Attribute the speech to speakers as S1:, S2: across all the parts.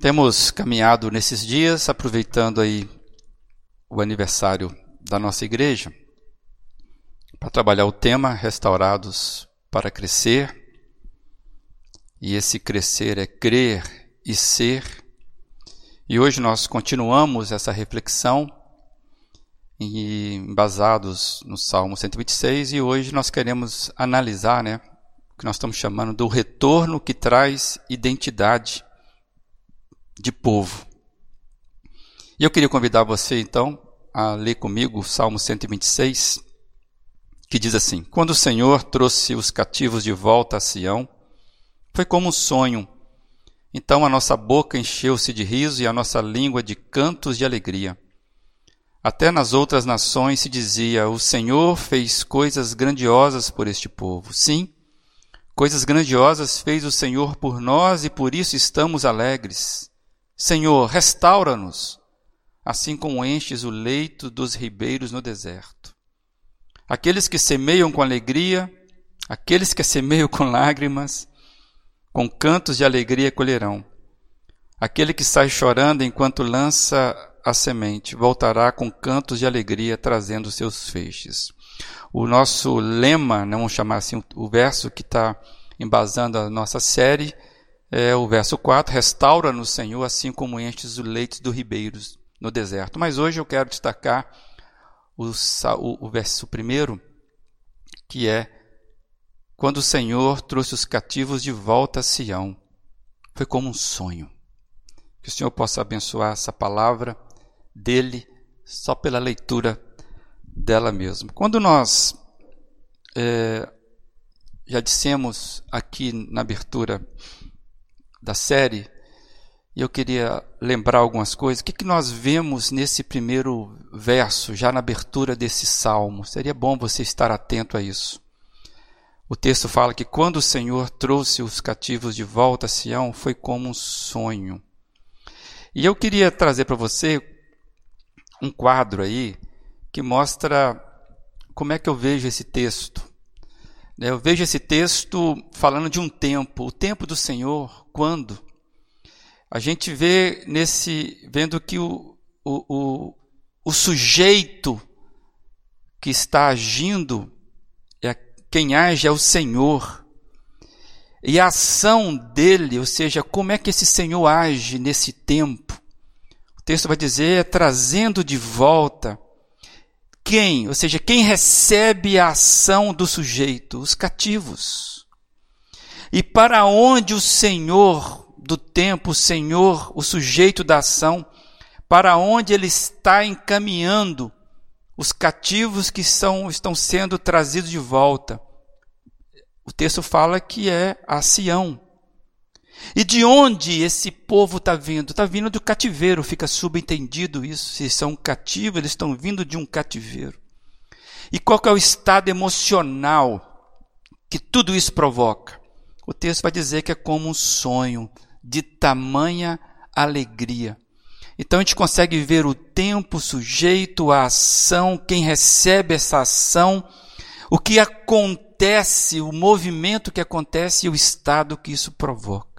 S1: Temos caminhado nesses dias, aproveitando aí o aniversário da nossa igreja, para trabalhar o tema Restaurados para Crescer. E esse crescer é crer e ser. E hoje nós continuamos essa reflexão embasados no Salmo 126 e hoje nós queremos analisar, né, o que nós estamos chamando do retorno que traz identidade de povo. E eu queria convidar você então a ler comigo o Salmo 126, que diz assim: Quando o Senhor trouxe os cativos de volta a Sião, foi como um sonho. Então a nossa boca encheu-se de riso e a nossa língua de cantos de alegria. Até nas outras nações se dizia: O Senhor fez coisas grandiosas por este povo. Sim, coisas grandiosas fez o Senhor por nós e por isso estamos alegres. Senhor, restaura-nos, assim como enches o leito dos ribeiros no deserto. Aqueles que semeiam com alegria, aqueles que semeiam com lágrimas, com cantos de alegria colherão. Aquele que sai chorando enquanto lança a semente, voltará com cantos de alegria trazendo seus feixes. O nosso lema, né, vamos chamar assim, o verso que está embasando a nossa série, é o verso 4, restaura-nos, Senhor, assim como enches os leitos dos ribeiros no deserto. Mas hoje eu quero destacar o, o, o verso primeiro, que é quando o Senhor trouxe os cativos de volta a Sião. Foi como um sonho. Que o Senhor possa abençoar essa palavra dele só pela leitura dela mesma. Quando nós é, já dissemos aqui na abertura da série, e eu queria lembrar algumas coisas. O que, que nós vemos nesse primeiro verso, já na abertura desse salmo? Seria bom você estar atento a isso. O texto fala que quando o Senhor trouxe os cativos de volta a Sião, foi como um sonho. E eu queria trazer para você um quadro aí que mostra como é que eu vejo esse texto. Eu vejo esse texto falando de um tempo, o tempo do Senhor, quando a gente vê nesse, vendo que o, o, o, o sujeito que está agindo, é quem age é o Senhor. E a ação dele, ou seja, como é que esse Senhor age nesse tempo? O texto vai dizer, é trazendo de volta quem? Ou seja, quem recebe a ação do sujeito? Os cativos. E para onde o Senhor do tempo, o Senhor, o sujeito da ação, para onde ele está encaminhando os cativos que são, estão sendo trazidos de volta? O texto fala que é a Sião. E de onde esse povo está vindo? Está vindo do cativeiro, fica subentendido isso. Se são cativos, eles estão vindo de um cativeiro. E qual é o estado emocional que tudo isso provoca? O texto vai dizer que é como um sonho de tamanha alegria. Então a gente consegue ver o tempo sujeito à ação, quem recebe essa ação, o que acontece, o movimento que acontece e o estado que isso provoca.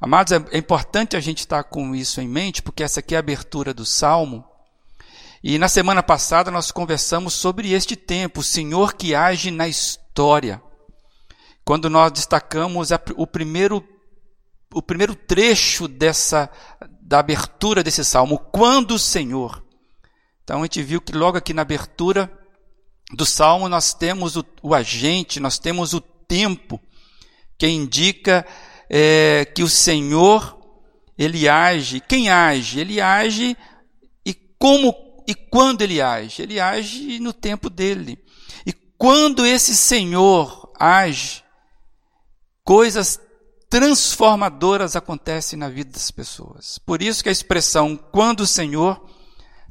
S1: Amados, é, é importante a gente estar com isso em mente, porque essa aqui é a abertura do salmo. E na semana passada nós conversamos sobre este tempo, o Senhor que age na história. Quando nós destacamos o primeiro o primeiro trecho dessa da abertura desse salmo, quando o Senhor. Então a gente viu que logo aqui na abertura do salmo nós temos o, o agente, nós temos o tempo que indica é, que o Senhor ele age. Quem age? Ele age e como e quando ele age? Ele age no tempo dele. E quando esse Senhor age, coisas transformadoras acontecem na vida das pessoas. Por isso que a expressão quando o Senhor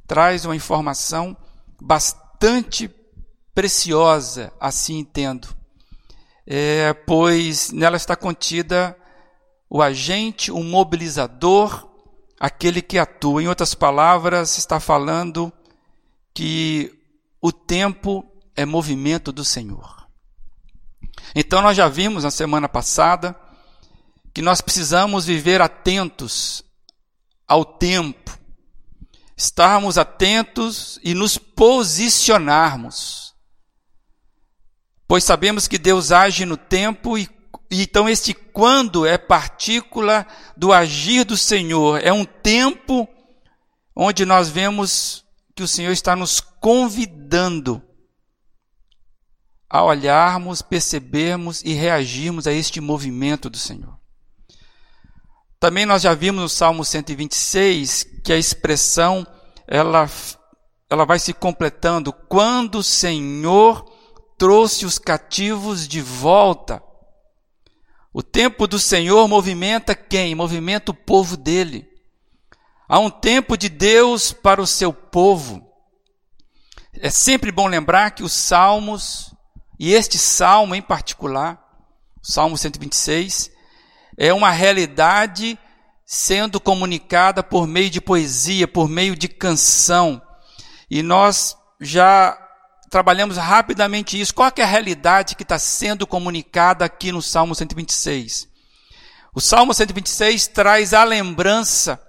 S1: traz uma informação bastante preciosa, assim entendo. É, pois nela está contida o agente, o mobilizador, aquele que atua. Em outras palavras, está falando que o tempo é movimento do Senhor. Então nós já vimos na semana passada que nós precisamos viver atentos ao tempo, estarmos atentos e nos posicionarmos. Pois sabemos que Deus age no tempo e então este quando é partícula do agir do Senhor, é um tempo onde nós vemos que o Senhor está nos convidando a olharmos, percebermos e reagirmos a este movimento do Senhor. Também nós já vimos no Salmo 126 que a expressão ela, ela vai se completando quando o Senhor trouxe os cativos de volta. O tempo do Senhor movimenta quem? Movimenta o povo dele. Há um tempo de Deus para o seu povo. É sempre bom lembrar que os salmos, e este salmo em particular, Salmo 126, é uma realidade sendo comunicada por meio de poesia, por meio de canção. E nós já trabalhamos rapidamente isso. Qual é a realidade que está sendo comunicada aqui no Salmo 126? O Salmo 126 traz a lembrança,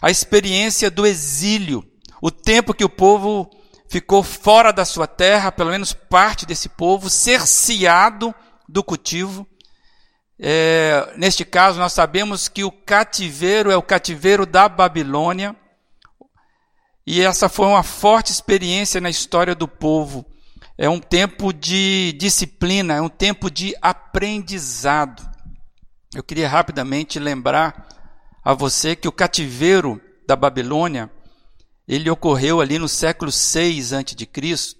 S1: a experiência do exílio, o tempo que o povo ficou fora da sua terra, pelo menos parte desse povo, cerceado do cultivo, é, neste caso, nós sabemos que o cativeiro é o cativeiro da Babilônia, e essa foi uma forte experiência na história do povo. É um tempo de disciplina, é um tempo de aprendizado. Eu queria rapidamente lembrar a você que o cativeiro da Babilônia, ele ocorreu ali no século 6 a.C.,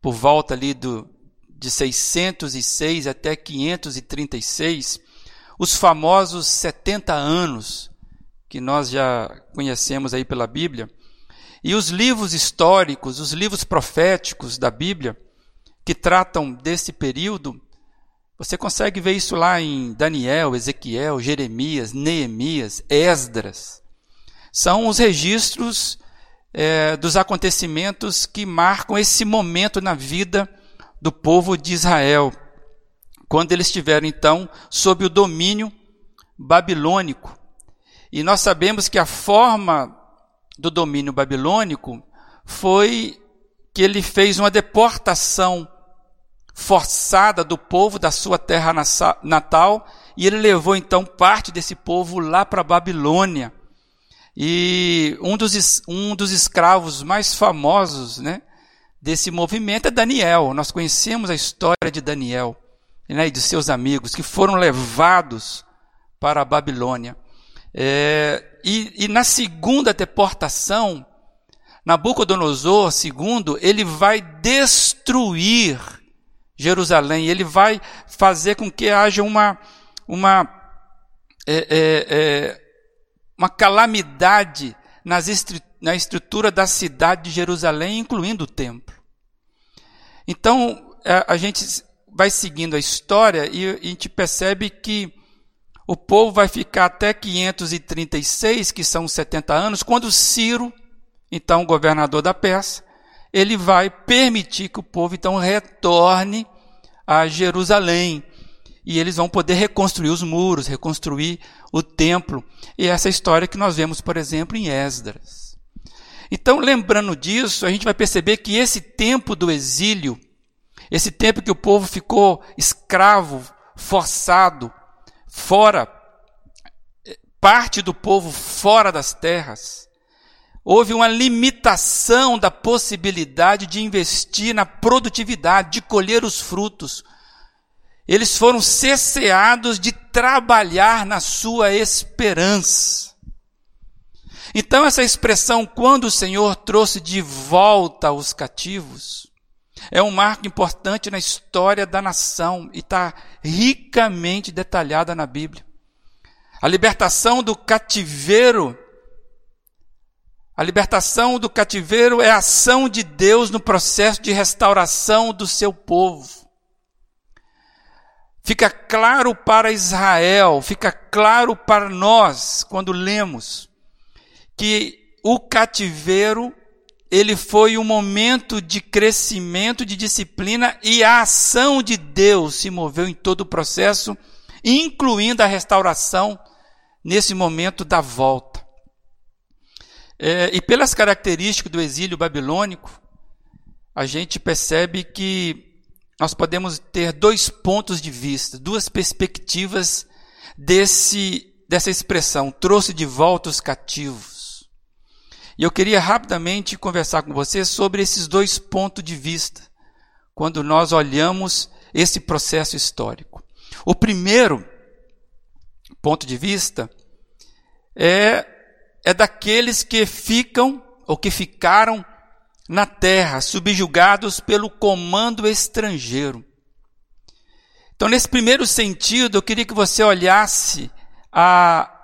S1: por volta ali do, de 606 até 536, os famosos 70 anos, que nós já conhecemos aí pela Bíblia, e os livros históricos, os livros proféticos da Bíblia, que tratam desse período, você consegue ver isso lá em Daniel, Ezequiel, Jeremias, Neemias, Esdras. São os registros é, dos acontecimentos que marcam esse momento na vida do povo de Israel, quando eles estiveram então sob o domínio babilônico. E nós sabemos que a forma do domínio babilônico foi que ele fez uma deportação forçada do povo da sua terra natal e ele levou então parte desse povo lá para a Babilônia. E um dos, um dos escravos mais famosos, né, desse movimento é Daniel. Nós conhecemos a história de Daniel né, e de seus amigos que foram levados para a Babilônia. É, e, e, na segunda deportação, Nabucodonosor II, ele vai destruir Jerusalém, ele vai fazer com que haja uma, uma, é, é, é uma calamidade nas na estrutura da cidade de Jerusalém, incluindo o templo. Então, a, gente vai seguindo a história e a gente percebe que o povo vai ficar até 536, que são 70 anos, quando Ciro, então governador da Pérsia, ele vai permitir que o povo então retorne a Jerusalém. E eles vão poder reconstruir os muros, reconstruir o templo. E essa história que nós vemos, por exemplo, em Esdras. Então, lembrando disso, a gente vai perceber que esse tempo do exílio, esse tempo que o povo ficou escravo, forçado, fora, parte do povo fora das terras, houve uma limitação da possibilidade de investir na produtividade, de colher os frutos. Eles foram cesseados de trabalhar na sua esperança. Então, essa expressão, quando o Senhor trouxe de volta os cativos, é um marco importante na história da nação e está ricamente detalhada na Bíblia. A libertação do cativeiro, a libertação do cativeiro é a ação de Deus no processo de restauração do seu povo. Fica claro para Israel, fica claro para nós quando lemos que o cativeiro ele foi um momento de crescimento, de disciplina e a ação de Deus se moveu em todo o processo incluindo a restauração nesse momento da volta. É, e pelas características do exílio babilônico, a gente percebe que nós podemos ter dois pontos de vista, duas perspectivas desse, dessa expressão, trouxe de volta os cativos. E eu queria rapidamente conversar com você sobre esses dois pontos de vista, quando nós olhamos esse processo histórico. O primeiro ponto de vista é, é daqueles que ficam ou que ficaram na terra, subjugados pelo comando estrangeiro. Então, nesse primeiro sentido, eu queria que você olhasse a,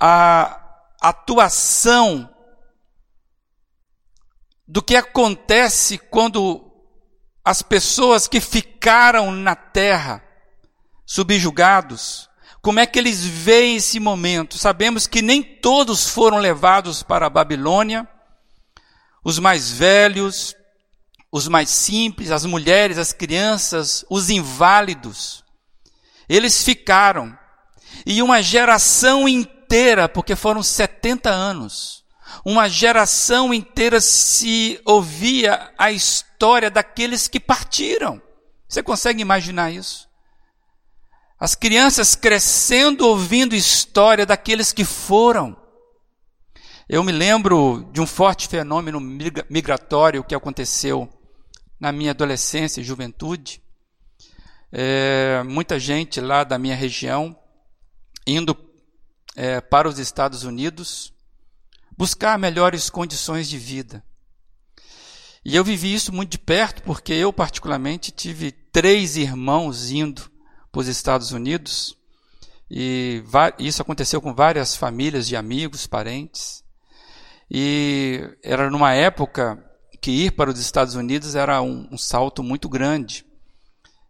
S1: a atuação do que acontece quando as pessoas que ficaram na terra subjugados, como é que eles veem esse momento? Sabemos que nem todos foram levados para a Babilônia, os mais velhos, os mais simples, as mulheres, as crianças, os inválidos. Eles ficaram. E uma geração inteira, porque foram 70 anos, uma geração inteira se ouvia a história daqueles que partiram. Você consegue imaginar isso? As crianças crescendo ouvindo história daqueles que foram. Eu me lembro de um forte fenômeno migratório que aconteceu na minha adolescência e juventude. É, muita gente lá da minha região indo é, para os Estados Unidos buscar melhores condições de vida. E eu vivi isso muito de perto, porque eu, particularmente, tive três irmãos indo para os Estados Unidos. E isso aconteceu com várias famílias de amigos, parentes. E era numa época que ir para os Estados Unidos era um, um salto muito grande.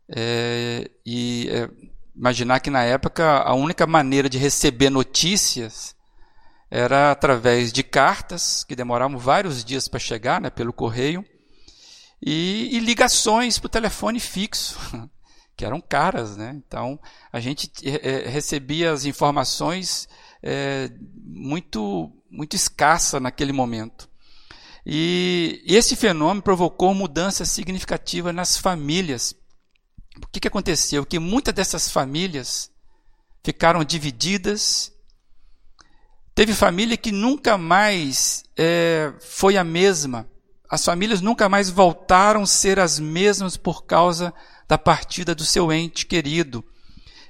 S1: É, e é, imaginar que na época a única maneira de receber notícias era através de cartas, que demoravam vários dias para chegar, né, pelo correio, e, e ligações para o telefone fixo, que eram caras. Né? Então, a gente é, recebia as informações é, muito muito escassa naquele momento. E esse fenômeno provocou mudança significativa nas famílias. O que, que aconteceu? Que muitas dessas famílias ficaram divididas. Teve família que nunca mais é, foi a mesma. As famílias nunca mais voltaram a ser as mesmas por causa da partida do seu ente querido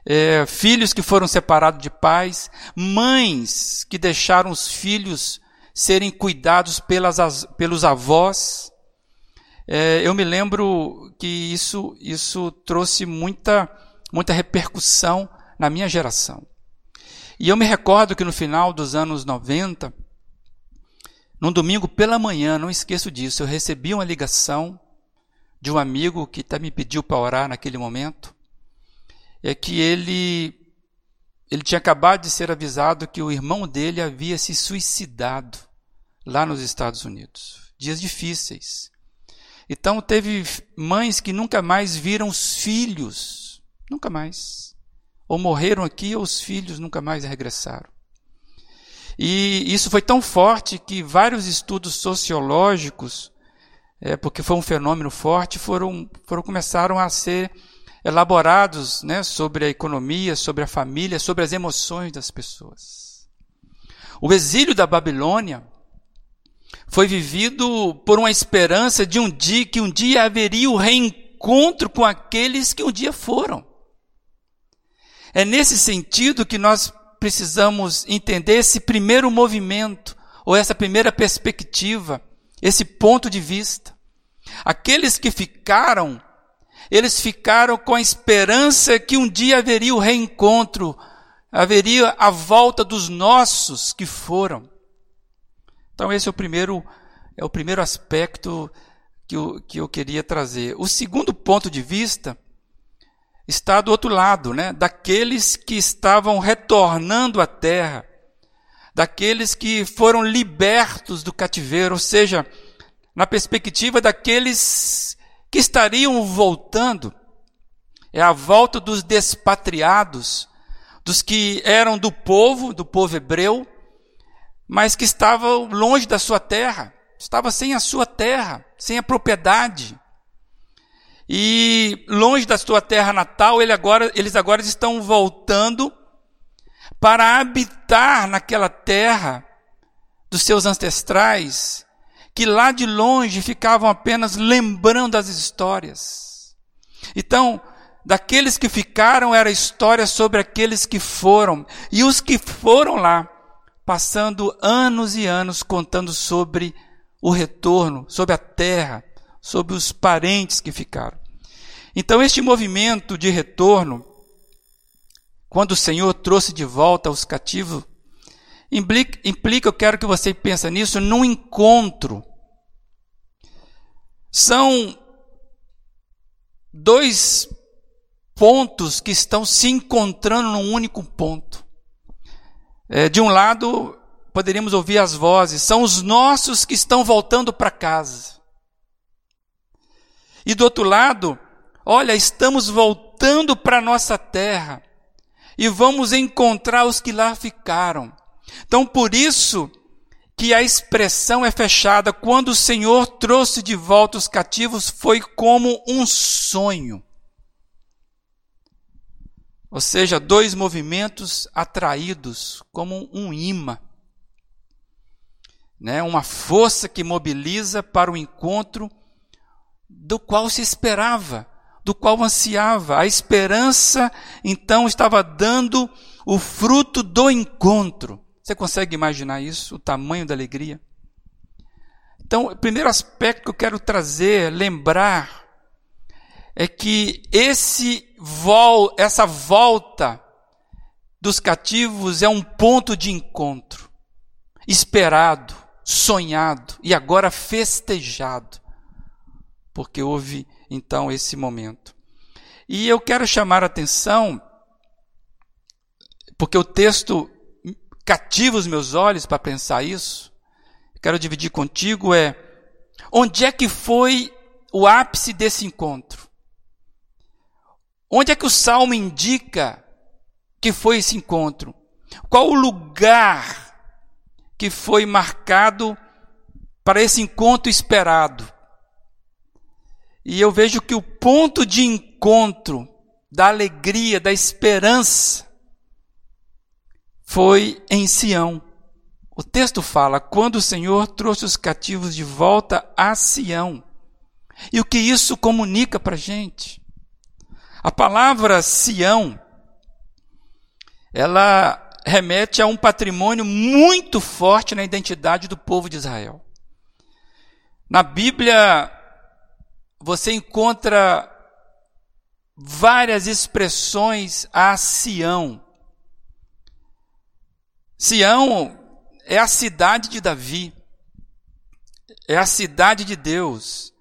S1: é, filhos que foram separados de pais, mães que deixaram os filhos serem cuidados pelas, pelos avós. É, eu me lembro que isso, isso trouxe muita, muita repercussão na minha geração. E eu me recordo que no final dos anos 90, num domingo pela manhã, não esqueço disso, eu recebi uma ligação de um amigo que até me pediu para orar naquele momento é que ele ele tinha acabado de ser avisado que o irmão dele havia se suicidado lá nos Estados Unidos. Dias difíceis. Então teve mães que nunca mais viram os filhos, nunca mais. Ou morreram aqui ou os filhos nunca mais regressaram. E isso foi tão forte que vários estudos sociológicos, é, porque foi um fenômeno forte, foram, foram começaram a ser elaborados né, sobre a economia, sobre a família, sobre as emoções das pessoas. O exílio da Babilônia foi vivido por uma esperança de um dia que um dia haveria o reencontro com aqueles que um dia foram. É nesse sentido que nós precisamos entender esse primeiro movimento, ou essa primeira perspectiva, esse ponto de vista. Aqueles que ficaram eles ficaram com a esperança que um dia haveria o reencontro, haveria a volta dos nossos que foram. Então esse é o primeiro é o primeiro aspecto que eu, que eu queria trazer. O segundo ponto de vista está do outro lado, né? Daqueles que estavam retornando à terra, daqueles que foram libertos do cativeiro, ou seja, na perspectiva daqueles que estariam voltando. é a volta dos despatriados, dos que eram do povo, do povo hebreu, mas que estavam longe da sua terra, estava sem a sua terra, sem a propriedade. E longe da sua terra natal, ele agora, eles agora estão voltando para habitar naquela terra dos seus ancestrais, que lá de longe ficavam apenas lembrando as histórias. Então, daqueles que ficaram era história sobre aqueles que foram, e os que foram lá, passando anos e anos contando sobre o retorno, sobre a terra, sobre os parentes que ficaram. Então, este movimento de retorno, quando o Senhor trouxe de volta os cativos, implica, implica eu quero que você pense nisso, num encontro. São dois pontos que estão se encontrando num único ponto. É, de um lado, poderíamos ouvir as vozes, são os nossos que estão voltando para casa. E do outro lado, olha, estamos voltando para nossa terra e vamos encontrar os que lá ficaram. Então, por isso que a expressão é fechada, quando o Senhor trouxe de volta os cativos, foi como um sonho. Ou seja, dois movimentos atraídos como um imã. Né? Uma força que mobiliza para o encontro do qual se esperava, do qual ansiava. A esperança, então, estava dando o fruto do encontro. Você consegue imaginar isso? O tamanho da alegria? Então, o primeiro aspecto que eu quero trazer, lembrar, é que esse vol, essa volta dos cativos é um ponto de encontro, esperado, sonhado e agora festejado, porque houve então esse momento. E eu quero chamar a atenção, porque o texto cativa os meus olhos para pensar isso, quero dividir contigo é onde é que foi o ápice desse encontro? Onde é que o salmo indica que foi esse encontro? Qual o lugar que foi marcado para esse encontro esperado? E eu vejo que o ponto de encontro da alegria, da esperança, foi em Sião. O texto fala: quando o Senhor trouxe os cativos de volta a Sião. E o que isso comunica para a gente? A palavra Sião, ela remete a um patrimônio muito forte na identidade do povo de Israel. Na Bíblia, você encontra várias expressões a Sião. Sião é a cidade de Davi, é a cidade de Deus.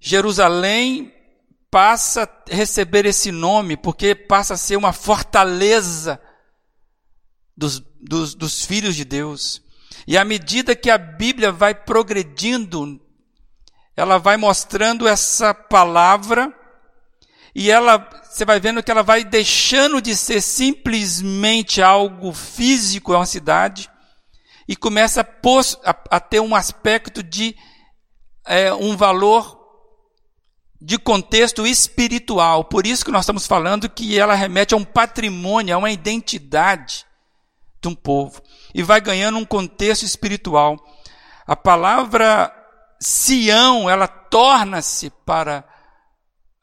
S1: Jerusalém passa a receber esse nome porque passa a ser uma fortaleza dos, dos, dos filhos de Deus. E à medida que a Bíblia vai progredindo, ela vai mostrando essa palavra e ela, você vai vendo que ela vai deixando de ser simplesmente algo físico, é uma cidade, e começa a, a, a ter um aspecto de é, um valor de contexto espiritual. Por isso que nós estamos falando que ela remete a um patrimônio, a uma identidade de um povo. E vai ganhando um contexto espiritual. A palavra Sião, ela torna-se para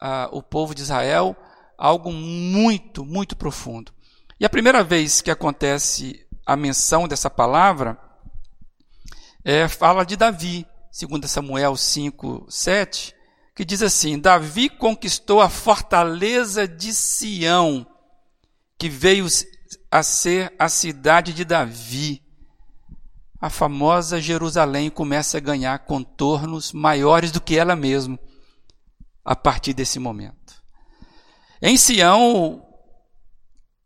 S1: uh, o povo de Israel algo muito, muito profundo. E a primeira vez que acontece a menção dessa palavra é, fala de Davi, segundo Samuel 5, 7, que diz assim: Davi conquistou a fortaleza de Sião, que veio a ser a cidade de Davi. A famosa Jerusalém começa a ganhar contornos maiores do que ela mesma a partir desse momento. Em Sião,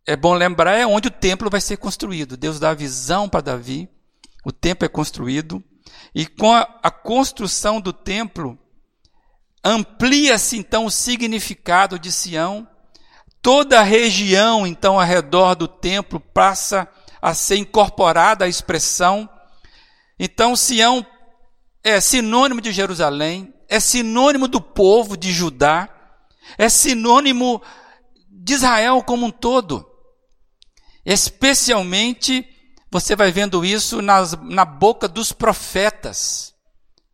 S1: é bom lembrar, é onde o templo vai ser construído. Deus dá a visão para Davi, o templo é construído, e com a, a construção do templo, Amplia-se então o significado de Sião, Toda a região, então, ao redor do templo passa a ser incorporada à expressão. Então, Sião é sinônimo de Jerusalém, é sinônimo do povo de Judá, é sinônimo de Israel como um todo. Especialmente, você vai vendo isso nas, na boca dos profetas.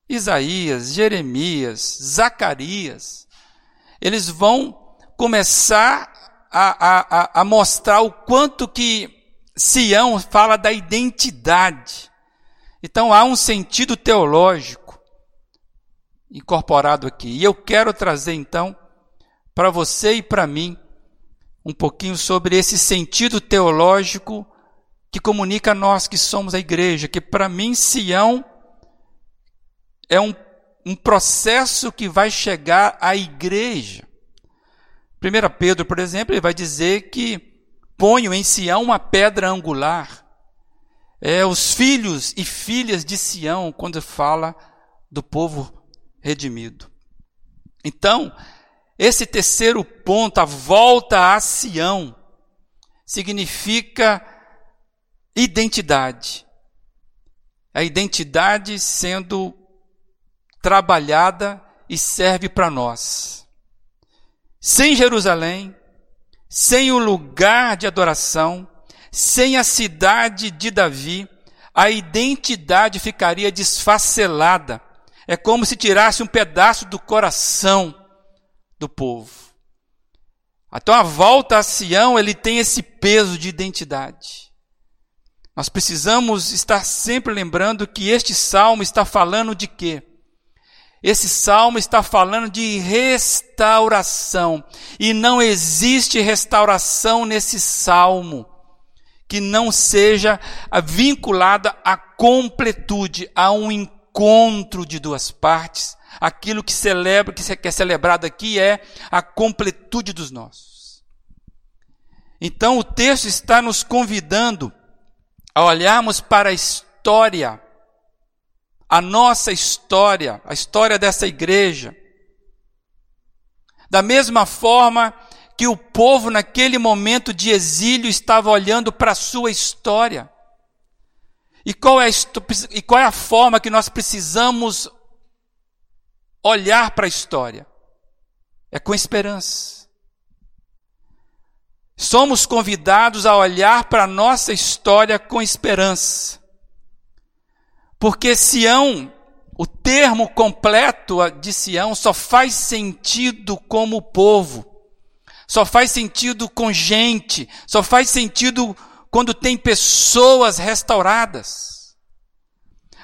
S1: Isaías, Jeremias, Zacarias. Eles vão começar a, a, a mostrar o quanto que Sião fala da identidade. Então há um sentido teológico incorporado aqui. E eu quero trazer então para você e para mim um pouquinho sobre esse sentido teológico que comunica a nós que somos a igreja, que para mim Sião é um, um processo que vai chegar à igreja. 1 Pedro, por exemplo, ele vai dizer que ponho em Sião uma pedra angular. É os filhos e filhas de Sião, quando fala do povo redimido. Então, esse terceiro ponto, a volta a Sião, significa identidade. A identidade sendo trabalhada e serve para nós. Sem Jerusalém, sem o lugar de adoração, sem a cidade de Davi, a identidade ficaria desfacelada. É como se tirasse um pedaço do coração do povo. Então a volta a Sião, ele tem esse peso de identidade. Nós precisamos estar sempre lembrando que este salmo está falando de quê? Esse salmo está falando de restauração. E não existe restauração nesse salmo que não seja vinculada à completude, a um encontro de duas partes. Aquilo que celebra, que é celebrado aqui é a completude dos nossos. Então o texto está nos convidando a olharmos para a história a nossa história, a história dessa igreja. Da mesma forma que o povo, naquele momento de exílio, estava olhando para a sua história. E qual, é a, e qual é a forma que nós precisamos olhar para a história? É com esperança. Somos convidados a olhar para a nossa história com esperança. Porque Sião, o termo completo de Sião, só faz sentido como povo, só faz sentido com gente, só faz sentido quando tem pessoas restauradas.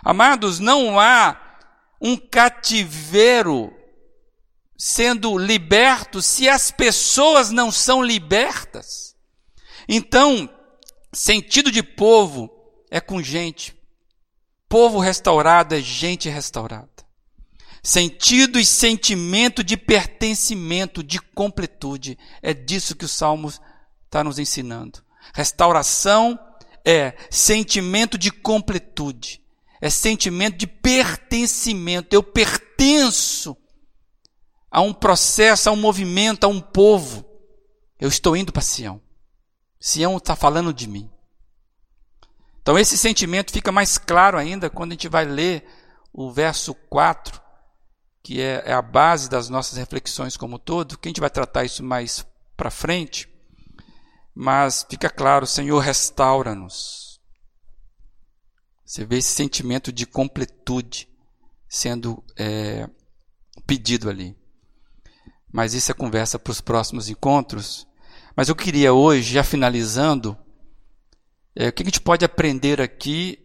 S1: Amados, não há um cativeiro sendo liberto se as pessoas não são libertas. Então, sentido de povo é com gente, Povo restaurado é gente restaurada. Sentido e sentimento de pertencimento, de completude. É disso que o Salmo está nos ensinando. Restauração é sentimento de completude. É sentimento de pertencimento. Eu pertenço a um processo, a um movimento, a um povo. Eu estou indo para Sião. Sião está falando de mim. Então esse sentimento fica mais claro ainda quando a gente vai ler o verso 4, que é, é a base das nossas reflexões como todo, que a gente vai tratar isso mais para frente. Mas fica claro, Senhor, restaura-nos. Você vê esse sentimento de completude sendo é, pedido ali. Mas isso é conversa para os próximos encontros. Mas eu queria hoje, já finalizando, é, o que a gente pode aprender aqui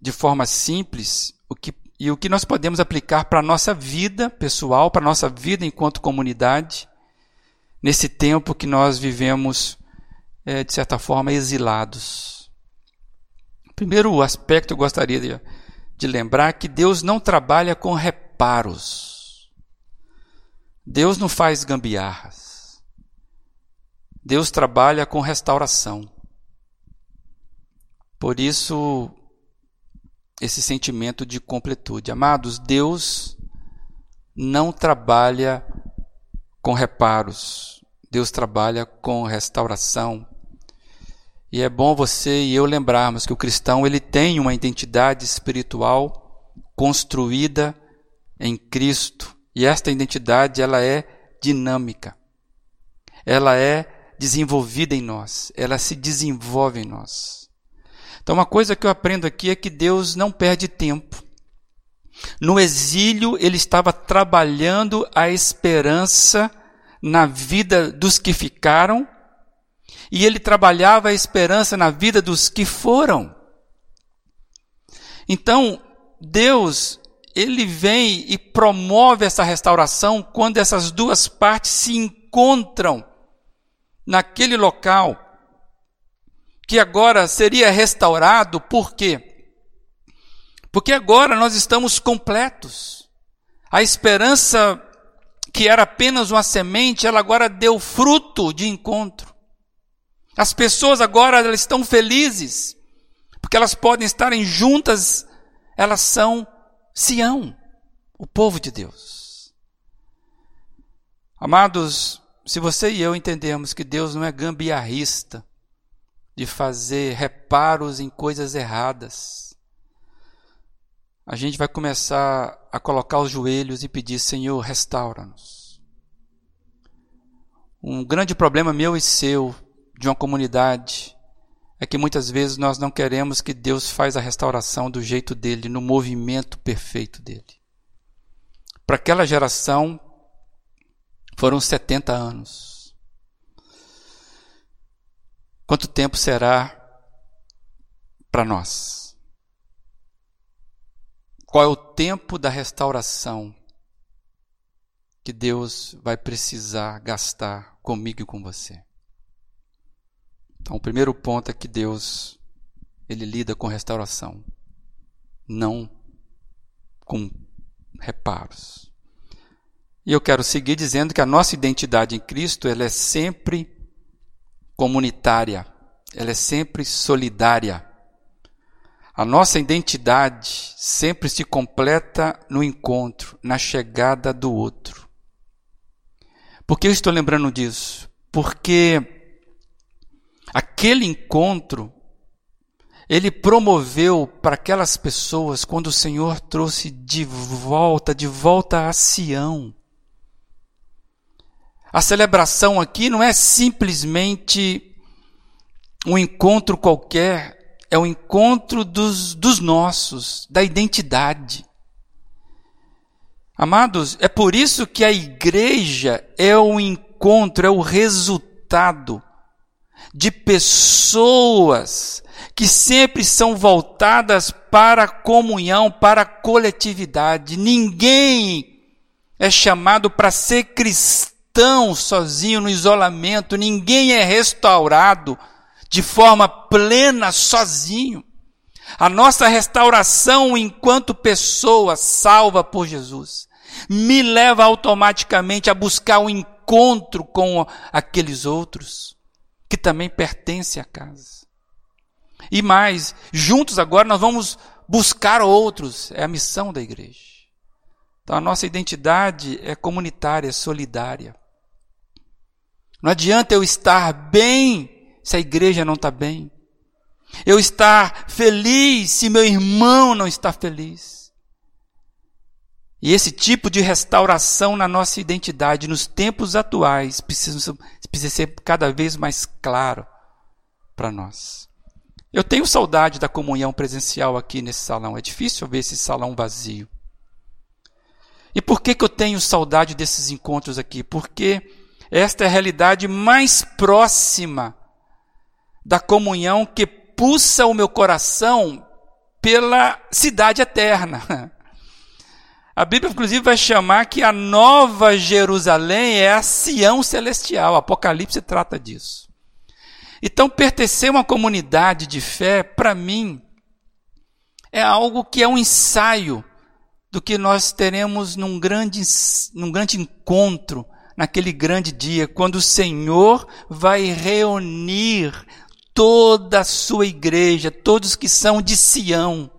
S1: de forma simples o que, e o que nós podemos aplicar para a nossa vida pessoal, para a nossa vida enquanto comunidade, nesse tempo que nós vivemos, é, de certa forma, exilados. Primeiro aspecto eu gostaria de, de lembrar que Deus não trabalha com reparos. Deus não faz gambiarras. Deus trabalha com restauração. Por isso, esse sentimento de completude. Amados, Deus não trabalha com reparos. Deus trabalha com restauração. E é bom você e eu lembrarmos que o cristão ele tem uma identidade espiritual construída em Cristo. E esta identidade ela é dinâmica. Ela é desenvolvida em nós, ela se desenvolve em nós. Então uma coisa que eu aprendo aqui é que Deus não perde tempo. No exílio, ele estava trabalhando a esperança na vida dos que ficaram, e ele trabalhava a esperança na vida dos que foram. Então, Deus, ele vem e promove essa restauração quando essas duas partes se encontram naquele local que agora seria restaurado, por quê? Porque agora nós estamos completos. A esperança que era apenas uma semente, ela agora deu fruto de encontro. As pessoas agora elas estão felizes, porque elas podem estarem juntas, elas são Sião, o povo de Deus. Amados, se você e eu entendemos que Deus não é gambiarrista de fazer reparos em coisas erradas, a gente vai começar a colocar os joelhos e pedir: Senhor, restaura-nos. Um grande problema meu e seu, de uma comunidade, é que muitas vezes nós não queremos que Deus faz a restauração do jeito dele, no movimento perfeito dele. Para aquela geração, foram 70 anos. Quanto tempo será para nós? Qual é o tempo da restauração que Deus vai precisar gastar comigo e com você? Então, o primeiro ponto é que Deus ele lida com restauração, não com reparos. E eu quero seguir dizendo que a nossa identidade em Cristo ela é sempre comunitária, ela é sempre solidária. A nossa identidade sempre se completa no encontro, na chegada do outro. Por que eu estou lembrando disso? Porque aquele encontro ele promoveu para aquelas pessoas quando o Senhor trouxe de volta, de volta a Sião. A celebração aqui não é simplesmente um encontro qualquer, é o encontro dos, dos nossos, da identidade. Amados, é por isso que a igreja é o encontro, é o resultado de pessoas que sempre são voltadas para a comunhão, para a coletividade. Ninguém é chamado para ser cristão sozinho no isolamento, ninguém é restaurado de forma plena sozinho. A nossa restauração enquanto pessoa salva por Jesus me leva automaticamente a buscar o um encontro com aqueles outros que também pertencem à casa. E mais, juntos agora nós vamos buscar outros, é a missão da igreja. Então a nossa identidade é comunitária, solidária. Não adianta eu estar bem se a igreja não está bem. Eu estar feliz se meu irmão não está feliz. E esse tipo de restauração na nossa identidade, nos tempos atuais, precisa, precisa ser cada vez mais claro para nós. Eu tenho saudade da comunhão presencial aqui nesse salão. É difícil ver esse salão vazio. E por que, que eu tenho saudade desses encontros aqui? Porque esta é a realidade mais próxima da comunhão que pulsa o meu coração pela cidade eterna. A Bíblia, inclusive, vai chamar que a nova Jerusalém é a Sião celestial. O Apocalipse trata disso. Então, pertencer a uma comunidade de fé, para mim, é algo que é um ensaio do que nós teremos num grande, num grande encontro, naquele grande dia, quando o Senhor vai reunir toda a sua igreja, todos que são de Sião.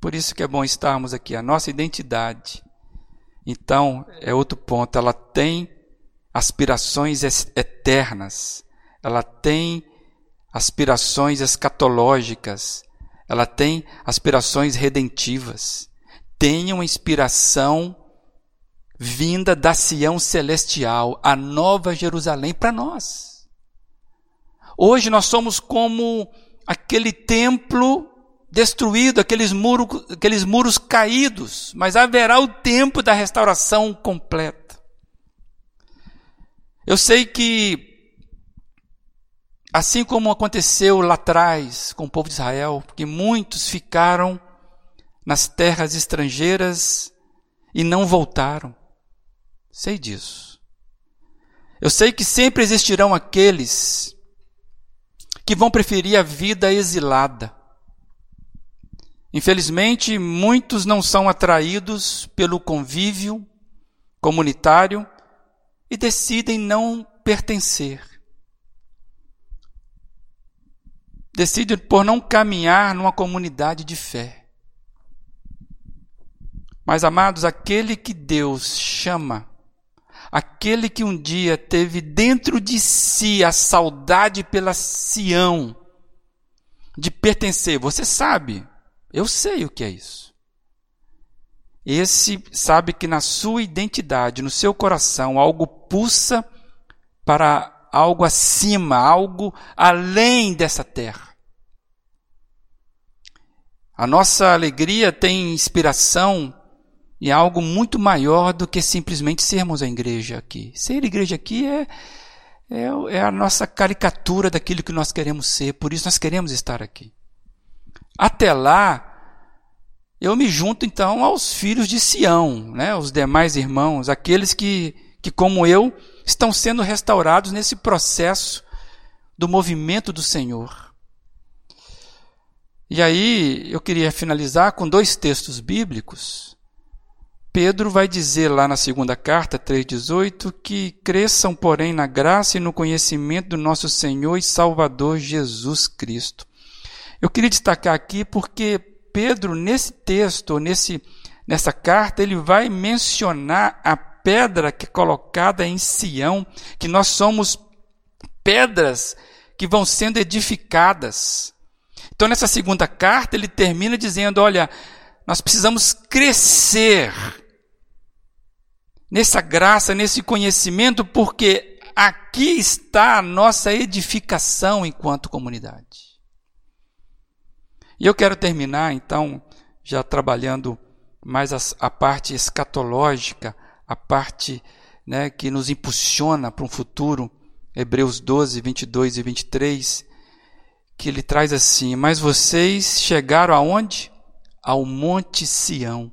S1: Por isso que é bom estarmos aqui, a nossa identidade. Então, é outro ponto, ela tem aspirações eternas, ela tem aspirações escatológicas, ela tem aspirações redentivas, tem uma inspiração vinda da Sião celestial, a nova Jerusalém para nós. Hoje nós somos como aquele templo destruído, aqueles, aqueles muros caídos, mas haverá o tempo da restauração completa. Eu sei que, assim como aconteceu lá atrás com o povo de Israel, que muitos ficaram nas terras estrangeiras e não voltaram. Sei disso. Eu sei que sempre existirão aqueles que vão preferir a vida exilada. Infelizmente, muitos não são atraídos pelo convívio comunitário e decidem não pertencer. Decidem por não caminhar numa comunidade de fé. Mas, amados, aquele que Deus chama aquele que um dia teve dentro de si a saudade pela Sião, de pertencer. Você sabe, eu sei o que é isso. Esse sabe que na sua identidade, no seu coração, algo pulsa para algo acima, algo além dessa terra. A nossa alegria tem inspiração e é algo muito maior do que simplesmente sermos a igreja aqui. Ser igreja aqui é, é, é, a nossa caricatura daquilo que nós queremos ser, por isso nós queremos estar aqui. Até lá, eu me junto então aos filhos de Sião, né, os demais irmãos, aqueles que, que, como eu, estão sendo restaurados nesse processo do movimento do Senhor. E aí eu queria finalizar com dois textos bíblicos Pedro vai dizer lá na segunda carta, 3,18, que cresçam, porém, na graça e no conhecimento do nosso Senhor e Salvador Jesus Cristo. Eu queria destacar aqui porque Pedro, nesse texto, nesse, nessa carta, ele vai mencionar a pedra que é colocada em Sião, que nós somos pedras que vão sendo edificadas. Então, nessa segunda carta, ele termina dizendo: olha, nós precisamos crescer nessa graça, nesse conhecimento, porque aqui está a nossa edificação enquanto comunidade. E eu quero terminar, então, já trabalhando mais a, a parte escatológica, a parte né, que nos impulsiona para um futuro, Hebreus 12, 22 e 23, que ele traz assim: Mas vocês chegaram aonde? Ao Monte Sião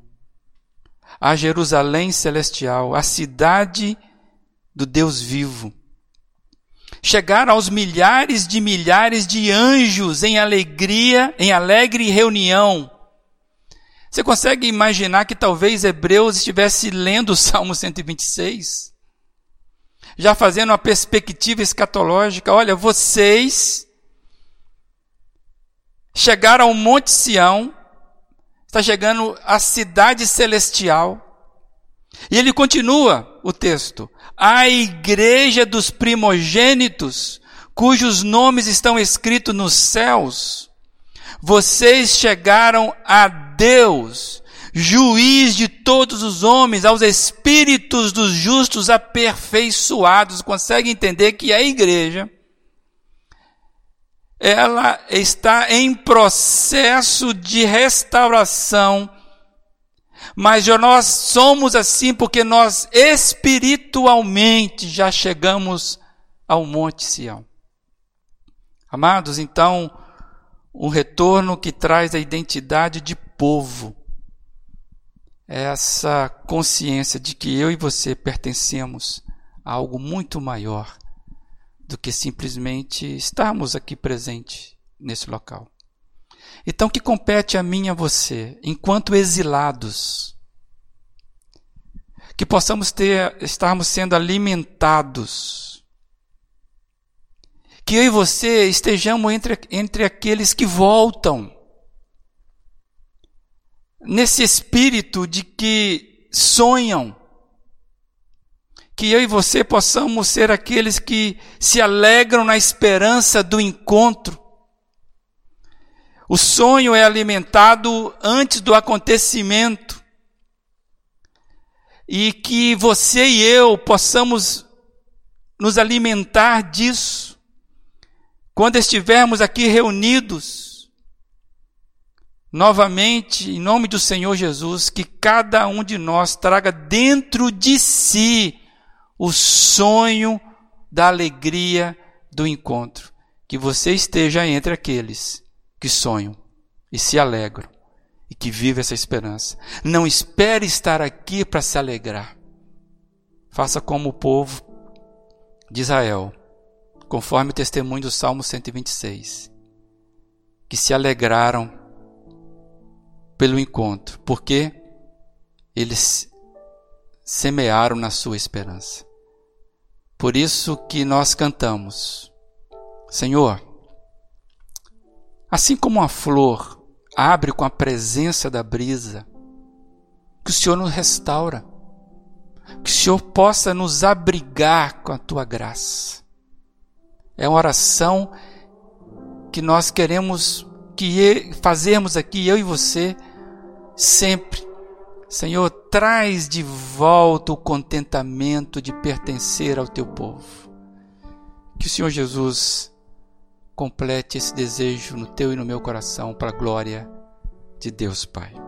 S1: a Jerusalém celestial, a cidade do Deus vivo. Chegaram aos milhares de milhares de anjos em alegria, em alegre reunião. Você consegue imaginar que talvez Hebreus estivesse lendo o Salmo 126? Já fazendo uma perspectiva escatológica. Olha, vocês chegaram ao Monte Sião, está chegando a cidade celestial. E ele continua o texto: a igreja dos primogênitos, cujos nomes estão escritos nos céus. Vocês chegaram a Deus, juiz de todos os homens, aos espíritos dos justos aperfeiçoados. Consegue entender que a igreja ela está em processo de restauração. Mas nós somos assim porque nós espiritualmente já chegamos ao Monte Sião. Amados, então, um retorno que traz a identidade de povo. É essa consciência de que eu e você pertencemos a algo muito maior do que simplesmente estarmos aqui presente nesse local. Então, que compete a mim e a você, enquanto exilados, que possamos ter, estarmos sendo alimentados, que eu e você estejamos entre, entre aqueles que voltam, nesse espírito de que sonham, que eu e você possamos ser aqueles que se alegram na esperança do encontro. O sonho é alimentado antes do acontecimento. E que você e eu possamos nos alimentar disso. Quando estivermos aqui reunidos, novamente, em nome do Senhor Jesus, que cada um de nós traga dentro de si o sonho da alegria do encontro. Que você esteja entre aqueles que sonham e se alegram e que vivem essa esperança. Não espere estar aqui para se alegrar. Faça como o povo de Israel, conforme o testemunho do Salmo 126, que se alegraram pelo encontro, porque eles semearam na sua esperança. Por isso que nós cantamos, Senhor, assim como a flor abre com a presença da brisa, que o Senhor nos restaura, que o Senhor possa nos abrigar com a tua graça. É uma oração que nós queremos que fazermos aqui, eu e você, sempre Senhor, traz de volta o contentamento de pertencer ao teu povo. Que o Senhor Jesus complete esse desejo no teu e no meu coração para a glória de Deus Pai.